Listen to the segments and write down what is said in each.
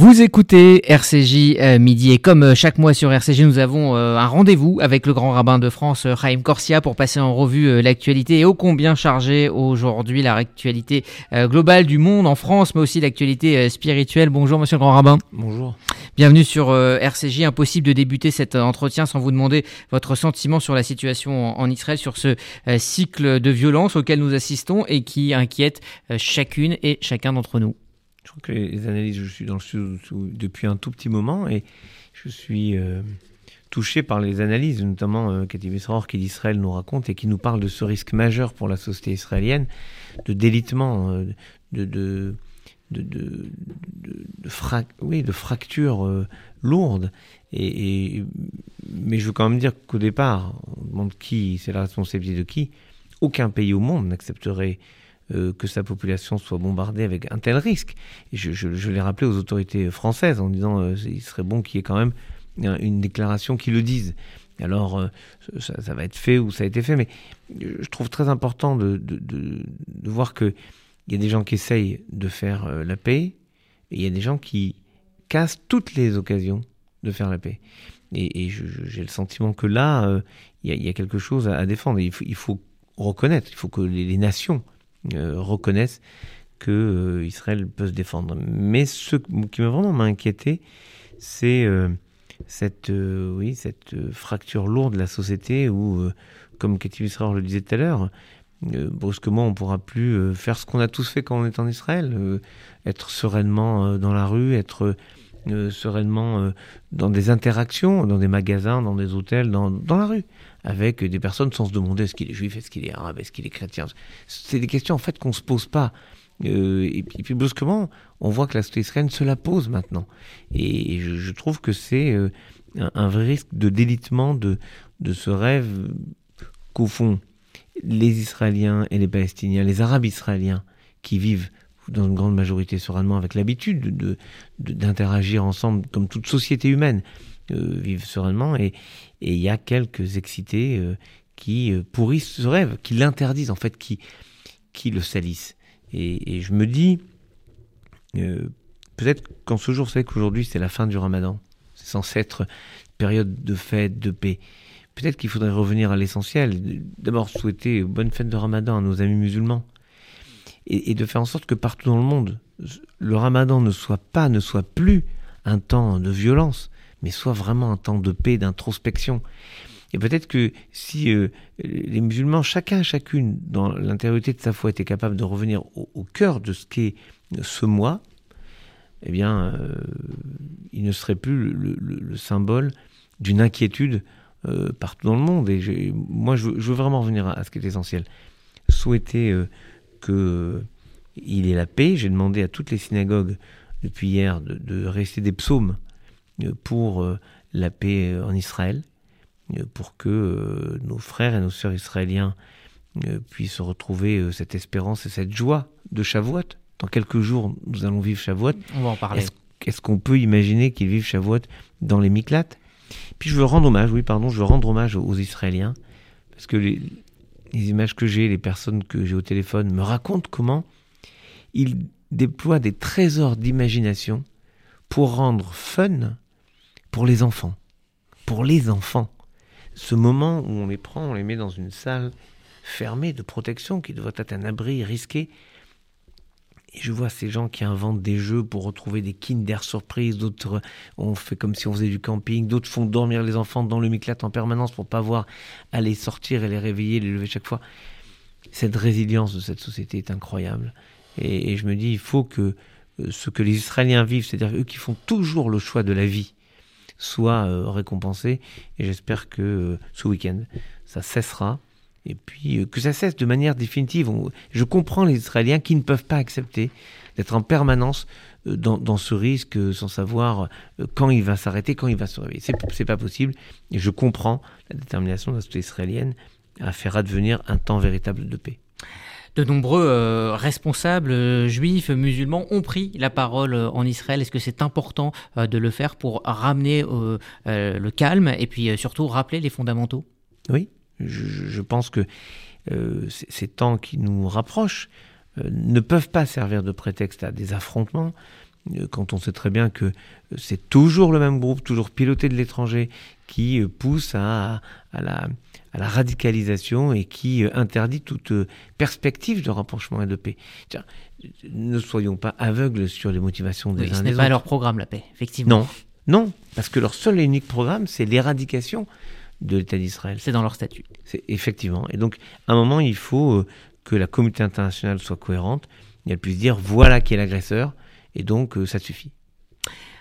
Vous écoutez RCJ euh, midi et comme euh, chaque mois sur RCJ, nous avons euh, un rendez-vous avec le grand rabbin de France, Chaim Corsia, pour passer en revue l'actualité et ô combien chargée aujourd'hui l'actualité globale du monde en France, mais aussi l'actualité spirituelle. Bonjour monsieur le grand rabbin. Bonjour. Bienvenue sur RCJ. Impossible de débuter cet entretien sans vous demander votre sentiment sur la situation en Israël, sur ce cycle de violence auquel nous assistons et qui inquiète chacune et chacun d'entre nous. Je crois que les analyses, je suis dans le sud depuis un tout petit moment et je suis euh, touché par les analyses, notamment euh, Cathy qui d'Israël nous raconte et qui nous parle de ce risque majeur pour la société israélienne de délitement, euh, de, de, de, de, oui, de fractures euh, lourdes. Et, mais je veux quand même dire qu'au départ, on demande qui, c'est la responsabilité de qui. Aucun pays au monde n'accepterait euh, que sa population soit bombardée avec un tel risque. Et je, je, l'ai rappelé aux autorités françaises en disant euh, il serait bon qu'il y ait quand même une déclaration qui le dise. Alors, euh, ça, va être fait ou ça a été fait, mais je trouve très important de, de, de, de voir qu'il y a des gens qui essayent de faire la paix, et il y a des gens qui cassent toutes les occasions de faire la paix. Et, j'ai le sentiment que là, il y, a, quelque chose à, défendre. il, faut, reconnaître, il faut que les nations euh, reconnaissent que euh, Israël peut se défendre. Mais ce qui m'a vraiment inquiété, c'est euh, cette, oui, cette fracture lourde de la société où, comme Cathy Israël le disait tout à l'heure, brusquement on pourra plus faire ce qu'on a tous fait quand on est en Israël, être sereinement dans la rue, être sereinement dans des interactions, dans des magasins, dans des hôtels, dans, dans la rue avec des personnes sans se demander est-ce qu'il est juif, est-ce qu'il est arabe, est-ce qu'il est chrétien. C'est des questions en fait qu'on se pose pas. Euh, et, puis, brusquement, on voit que la société israélienne se la pose maintenant. Et, je, trouve que c'est euh, un, vrai risque de délitement de, de ce rêve qu'au fond, les Israéliens et les Palestiniens, les Arabes israéliens qui vivent dans une grande majorité sereinement avec l'habitude de, d'interagir ensemble comme toute société humaine, vivent sereinement. Et, et il y a quelques excités euh, qui euh, pourrissent ce rêve, qui l'interdisent en fait, qui, qui le salissent. Et, je me dis, euh, peut-être qu'en ce jour, c'est qu'aujourd'hui c'est la fin du ramadan, c'est censé être période de fête, de paix. Peut-être qu'il faudrait revenir à l'essentiel. D'abord souhaiter bonne fête de ramadan à nos amis musulmans. Et, et, de faire en sorte que partout dans le monde, le ramadan ne soit pas, ne soit plus un temps de violence, mais soit vraiment un temps de paix, d'introspection. Et peut-être que si euh, les musulmans, chacun, chacune, dans l'intériorité de sa foi, était capable de revenir au, cœur de ce qu'est ce mois, eh bien, euh, il ne serait plus le, symbole d'une inquiétude euh, partout dans le monde. Et moi, je veux, vraiment revenir à, ce qui est essentiel. Souhaiter que il ait la paix. J'ai demandé à toutes les synagogues depuis hier de, de rester des psaumes pour euh, la paix euh, en Israël, euh, pour que nos frères et nos sœurs israéliens puissent retrouver cette espérance et cette joie de Shavuot. Dans quelques jours, nous allons vivre Shavuot. On va en parler. Est-ce qu'on peut imaginer qu'ils vivent Shavuot dans les Miklates Puis je veux rendre hommage, oui, pardon, je veux rendre hommage aux, Israéliens, parce que les, les images que j'ai, les personnes que j'ai au téléphone me racontent comment ils déploient des trésors d'imagination pour rendre fun pour les enfants. Pour les enfants. Ce moment où on les prend, on les met dans une salle fermée de protection qui doit être un abri risqué. Et je vois ces gens qui inventent des jeux pour retrouver des Kinder surprises, d'autres on fait comme si on faisait du camping, d'autres font dormir les enfants dans le miclate en permanence pour pas voir aller sortir et les réveiller, les lever chaque fois. Cette résilience de cette société est incroyable. Et, je me dis, il faut que euh, ce que les Israéliens vivent, c'est-à-dire eux qui font toujours le choix de la vie, soit euh, récompensé. Et j'espère que euh, ce week-end, ça cessera. Et puis euh, que ça cesse de manière définitive. je comprends les Israéliens qui ne peuvent pas accepter d'être en permanence dans, ce risque sans savoir quand il va s'arrêter, quand il va se réveiller. C'est pas possible. Et je comprends la détermination de la société israélienne à faire advenir un temps véritable de paix de nombreux euh, responsables euh, juifs, musulmans ont pris la parole euh, en Israël. Est-ce que c'est important de le faire pour ramener le calme et puis surtout rappeler les fondamentaux? Oui, je, pense que ces temps qui nous rapprochent ne peuvent pas servir de prétexte à des affrontements, quand on sait très bien que c'est toujours le même groupe, toujours piloté de l'étranger, qui pousse à, à, la, à, la, radicalisation et qui interdit toute perspective de rapprochement et de paix. Tiens, ne soyons pas aveugles sur les motivations des oui, uns ce n'est pas autres. leur programme, la paix, effectivement. Non, non, parce que leur seul et unique programme, c'est l'éradication de l'État d'Israël. C'est dans leur statut. C'est effectivement. Et donc, à un moment, il faut euh, que la communauté internationale soit cohérente et elle puisse dire voilà qui est l'agresseur, et donc euh, ça suffit?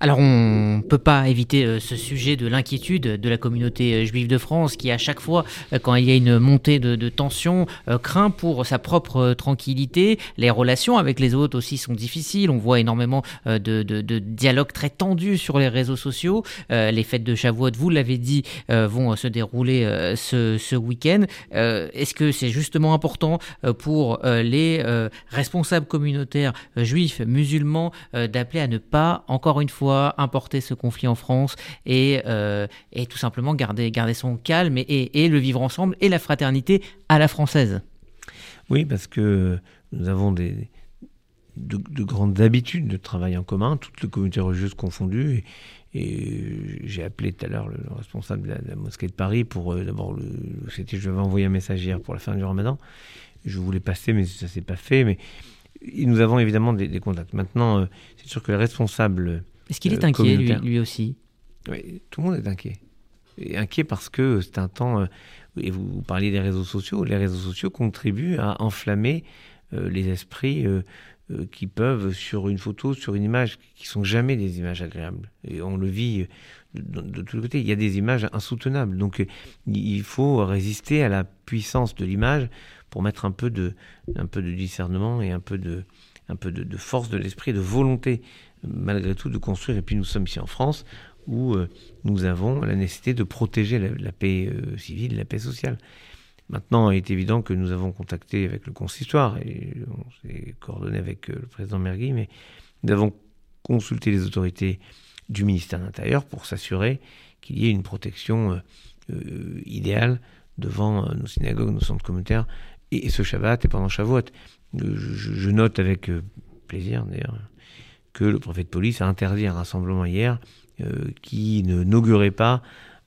Alors on ne peut pas éviter euh, ce sujet de l'inquiétude de la communauté euh, juive de France qui à chaque fois euh, quand il y a une montée de, tension craint pour sa propre tranquillité. Les relations avec les autres aussi sont difficiles. On voit énormément de, dialogues très tendus sur les réseaux sociaux. Les fêtes de Shavuot, vous l'avez dit, vont se dérouler ce week-end. Est-ce que c'est justement important pour les responsables communautaires juifs, musulmans, d'appeler à ne pas, encore une fois, importer ce conflit en France et, euh, et tout simplement garder, garder son calme et, et, et, le vivre ensemble et la fraternité à la française. Oui, parce que nous avons des, de, de grandes habitudes de travail en commun, toutes les communautés religieuses confondues. Et, et j'ai appelé tout à l'heure le, le, responsable de la, mosquée de Paris pour euh, d'abord, c'était je vais envoyer un message hier pour la fin du ramadan. Je voulais passer, mais ça s'est pas fait. Mais nous avons évidemment des, des contacts. Maintenant, euh, c'est sûr que les responsables est-ce qu'il est euh, inquiet, lui, lui, aussi? Oui, tout le monde est inquiet. Et inquiet parce que c'est un temps, euh, et vous, vous, parliez des réseaux sociaux, les réseaux sociaux contribuent à enflammer euh, les esprits qui peuvent, sur une photo, sur une image, qui sont jamais des images agréables. Et on le vit de, de, de tous les côtés. Il y a des images insoutenables. Donc il faut résister à la puissance de l'image pour mettre un peu de, un peu de discernement et un peu de, un peu de, force de l'esprit, de volonté malgré tout de construire. Et puis nous sommes ici en France où euh, nous avons la nécessité de protéger la, la paix euh, civile, la paix sociale. Maintenant, il est évident que nous avons contacté avec le consistoire et on s'est coordonné avec euh, le président Mergui, mais nous avons consulté les autorités du ministère de l'Intérieur pour s'assurer qu'il y ait une protection idéale devant nos synagogues, nos centres communautaires, et, et ce Shabbat et pendant Shavuot. Je, note avec plaisir d'ailleurs que le préfet de police a interdit un rassemblement hier euh, qui ne n'augurait pas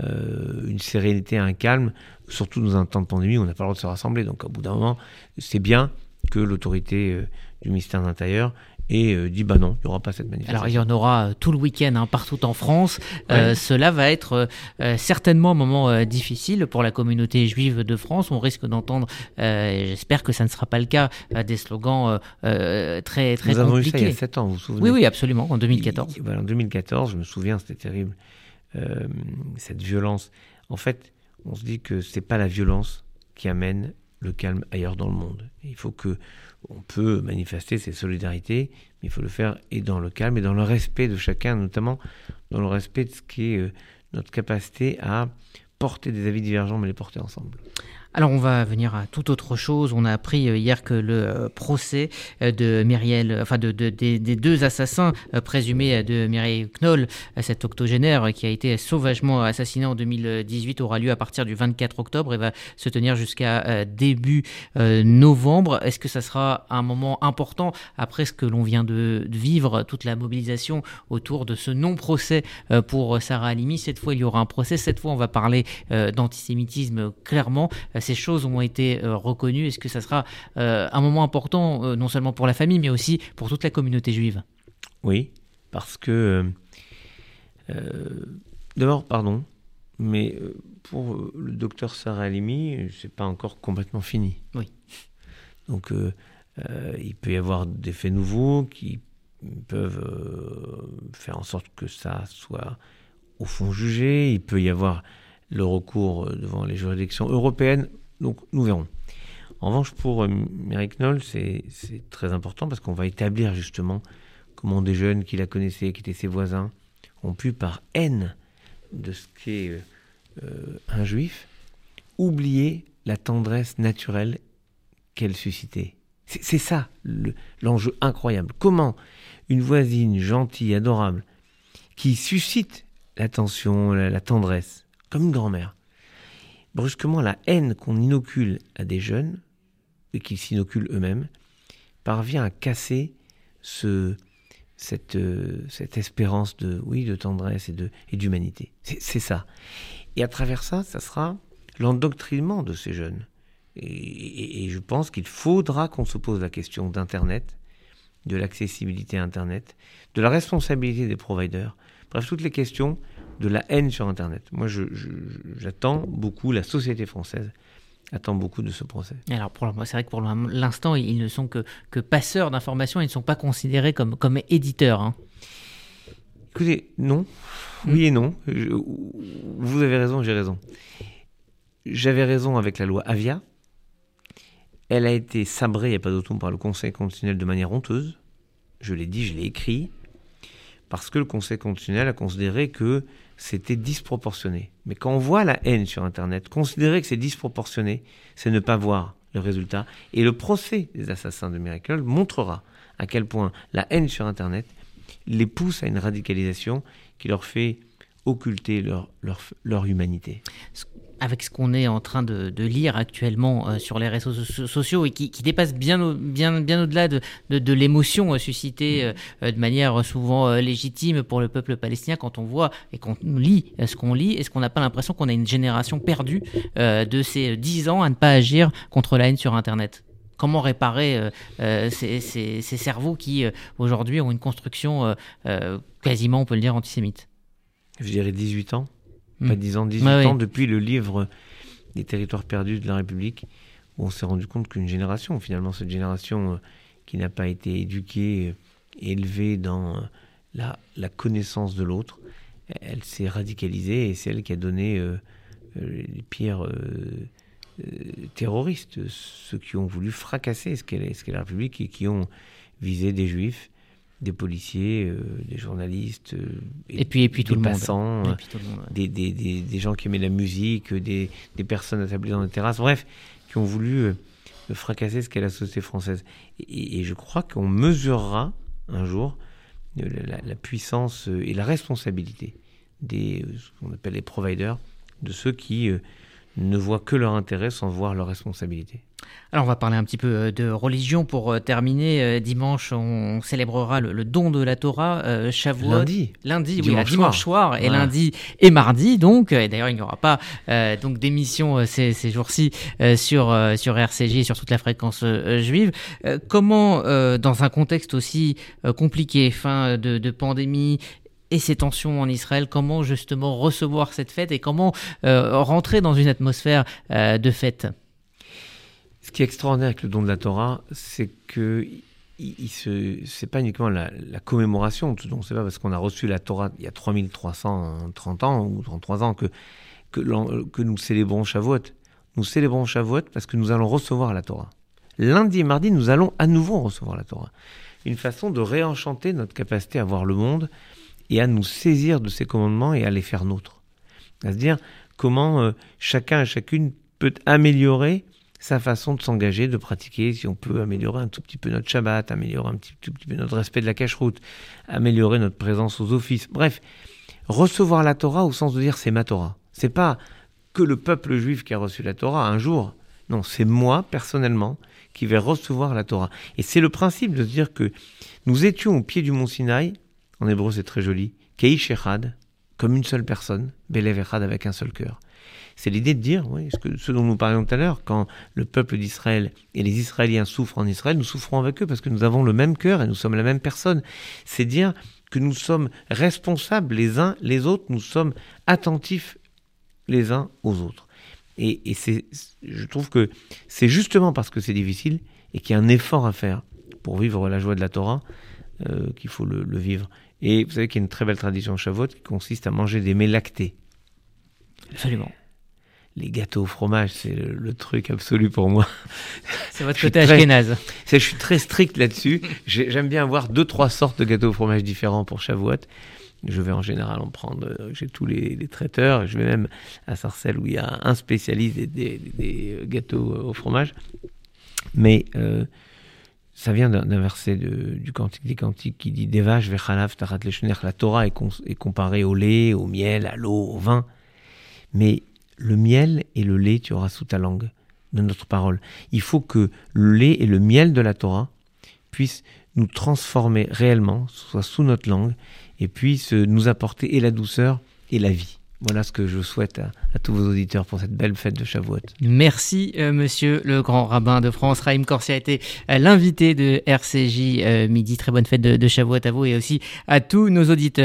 euh, une sérénité, un calme, surtout dans un temps de pandémie où on n'a pas le droit de se rassembler. Donc, au bout d'un moment, c'est bien que l'autorité euh, du ministère de l'Intérieur et euh, dit bah non, il n'y aura pas cette manifestation. Alors il y en aura tout le week-end hein, partout en France. Ouais. Euh, cela va être euh, certainement un moment difficile pour la communauté juive de France. On risque d'entendre, j'espère que ça ne sera pas le cas, des slogans très très Nous compliqués. avons eu ça il y a 7 ans, vous vous souvenez Oui, oui, absolument, en 2014. Et, voilà, en 2014, je me souviens, c'était terrible, cette violence. En fait, on se dit que c'est pas la violence qui amène le calme ailleurs dans le monde. Il faut que on peut manifester ses solidarités, mais il faut le faire et dans le calme et dans le respect de chacun, notamment dans le respect de ce qui est euh, notre capacité à porter des avis divergents, mais les porter ensemble. Alors on va venir à toute autre chose. On a appris hier que le procès de Myriel, enfin de, de, de, des deux assassins présumés de Mireille Knoll, cette octogénaire qui a été sauvagement assassinée en 2018, aura lieu à partir du 24 octobre et va se tenir jusqu'à début novembre. Est-ce que ça sera un moment important après ce que l'on vient de vivre, toute la mobilisation autour de ce non-procès pour Sarah Halimi? Cette fois, il y aura un procès. Cette fois, on va parler d'antisémitisme clairement ces choses ont été euh, reconnues Est-ce que ça sera euh, un moment important, euh, non seulement pour la famille, mais aussi pour toute la communauté juive? Oui, parce que... D'abord, pardon, mais pour le docteur Sarah Halimi, c'est pas encore complètement fini. Oui. Donc, il peut y avoir des faits nouveaux qui peuvent faire en sorte que ça soit au fond jugé. Il peut y avoir le recours devant les juridictions européennes. Donc nous verrons. En revanche, pour euh, Mary Knoll, c'est très important parce qu'on va établir justement comment des jeunes qui la connaissaient, qui étaient ses voisins, ont pu, par haine de ce qu'est euh, euh, un juif, oublier la tendresse naturelle qu'elle suscitait. C'est ça l'enjeu le, incroyable. Comment une voisine gentille, adorable, qui suscite l'attention, la, la tendresse, comme une grand-mère, brusquement la haine qu'on inocule à des jeunes, et qu'ils s'inoculent eux-mêmes, parvient à casser ce, cette, euh, cette espérance de, oui, de tendresse et, et d'humanité. C'est, ça. Et à travers ça, ça sera l'endoctrinement de ces jeunes. Et, je pense qu'il faudra qu'on se pose la question d'Internet, de l'accessibilité à Internet, de la responsabilité des providers, bref, toutes les questions de la haine sur Internet. Moi, j'attends beaucoup la société française attend beaucoup de ce procès. Alors, c'est vrai que pour l'instant, ils ne sont que, que passeurs d'informations, ils ne sont pas considérés comme, comme éditeurs. Hein. Écoutez, non. Oui et non. vous avez raison, j'ai raison. J'avais raison avec la loi Avia. Elle a été sabrée, il n'y a pas d'automne, par le Conseil constitutionnel de manière honteuse. Je l'ai dit, je l'ai écrit. Parce que le Conseil constitutionnel a considéré que c'était disproportionné. Mais quand on voit la haine sur Internet, considérer que c'est disproportionné, c'est ne pas voir le résultat. Et le procès des assassins de Miracle montrera à quel point la haine sur Internet les pousse à une radicalisation qui leur fait occulter leur, leur, leur humanité avec ce qu'on est en train de, lire actuellement euh, sur les réseaux sociaux et qui, dépasse bien, bien, bien au-delà de, de, l'émotion euh, suscitée euh, de manière souvent légitime pour le peuple palestinien quand on voit et qu'on lit ce qu'on lit, est-ce qu'on n'a pas l'impression qu'on a une génération perdue de ces dix ans à ne pas agir contre la haine sur Internet? Comment réparer ces, ces, cerveaux qui aujourd'hui ont une construction quasiment, on peut le dire, antisémite? Je dirais 18 ans pas 10 ans, 18 ans, depuis le livre des territoires perdus de la République, où on s'est rendu compte qu'une génération, finalement, cette génération euh, qui n'a pas été éduquée, euh, élevée dans euh, la, la connaissance de l'autre, elle s'est radicalisée et c'est elle qui a donné les pires terroristes, ceux qui ont voulu fracasser ce qu'est la République et qui ont visé des juifs des policiers, euh, des journalistes, euh, et, puis, et puis tout des le passants, des, des, des, des, gens qui aimaient la musique, des, personnes établies dans les terrasses, bref, qui ont voulu euh, fracasser ce qu'est la société française. Et, je crois qu'on mesurera un jour la, puissance et la responsabilité des ce qu'on appelle les providers, de ceux qui ne voient que leur intérêt sans voir leur responsabilité. Alors on va parler un petit peu euh, de religion pour euh, terminer. Euh, dimanche, on célébrera le, don de la Torah, euh, Shavuot. Lundi. Lundi, dimanche oui, dimanche soir, et lundi et mardi. Donc, et d'ailleurs, il n'y aura pas donc d'émission ces, ces jours-ci sur sur RCJ et sur toute la fréquence juive. comment, dans un contexte aussi compliqué, fin de, de pandémie et ces tensions en Israël, comment justement recevoir cette fête et comment rentrer dans une atmosphère de fête? Qui est extraordinaire avec le don de la Torah, c'est que il, c'est pas uniquement la, commémoration, ce c'est pas parce qu'on a reçu la Torah il y a 3330 ans ou 33 ans que, que, nous célébrons Shavuot. Nous célébrons Shavuot parce que nous allons recevoir la Torah. Lundi et mardi, nous allons à nouveau recevoir la Torah. Une façon de réenchanter notre capacité à voir le monde et à nous saisir de ses commandements et à les faire nôtres. C'est-à-dire comment euh, chacun et chacune peut améliorer sa façon de s'engager, de pratiquer, si on peut améliorer un tout petit peu notre Shabbat, améliorer un petit, tout petit peu notre respect de la cache-route, améliorer notre présence aux offices. Bref, recevoir la Torah au sens de dire c'est ma Torah. C'est pas que le peuple juif qui a reçu la Torah un jour. Non, c'est moi personnellement qui vais recevoir la Torah. Et c'est le principe de dire que nous étions au pied du mont Sinaï, en hébreu c'est très joli, Keish Echad, comme une seule personne, Belev Echad avec un seul cœur. C'est l'idée de dire, oui, ce, dont nous parlions tout à l'heure, quand le peuple d'Israël et les Israéliens souffrent en Israël, nous souffrons avec eux parce que nous avons le même cœur et nous sommes la même personne. C'est dire que nous sommes responsables les uns les autres, nous sommes attentifs les uns aux autres. Et, je trouve que c'est justement parce que c'est difficile et qu'il y a un effort à faire pour vivre la joie de la Torah euh, qu'il faut le, vivre. Et vous savez qu'il y a une très belle tradition Shavuot qui consiste à manger des mets lactés. Absolument les gâteaux au fromage, c'est le, truc absolu pour moi. C'est votre côté ashkénaze. Je suis très strict là-dessus. J'aime bien avoir deux, trois sortes de gâteaux au fromage différents pour Shavuot. Je vais en général en prendre, euh, j'ai tous les, traiteurs. Je vais même à Sarcelles où il y a un spécialiste des, euh, gâteaux au fromage. Mais euh, ça vient d'un verset du Cantique des Cantiques qui dit Devash vechalav tarat La Torah est, est comparée au lait, au miel, à l'eau, au vin. Mais le miel et le lait tu auras sous ta langue de notre parole. Il faut que le lait et le miel de la Torah puissent nous transformer réellement, soit sous notre langue, et puisse nous apporter et la douceur et la vie. Voilà ce que je souhaite à, tous vos auditeurs pour cette belle fête de Shavuot. Merci, euh, monsieur le grand rabbin de France. Raïm Corsia a été euh, l'invité de RCJ euh, Midi. Très bonne fête de, de Shavuot à vous et aussi à tous nos auditeurs.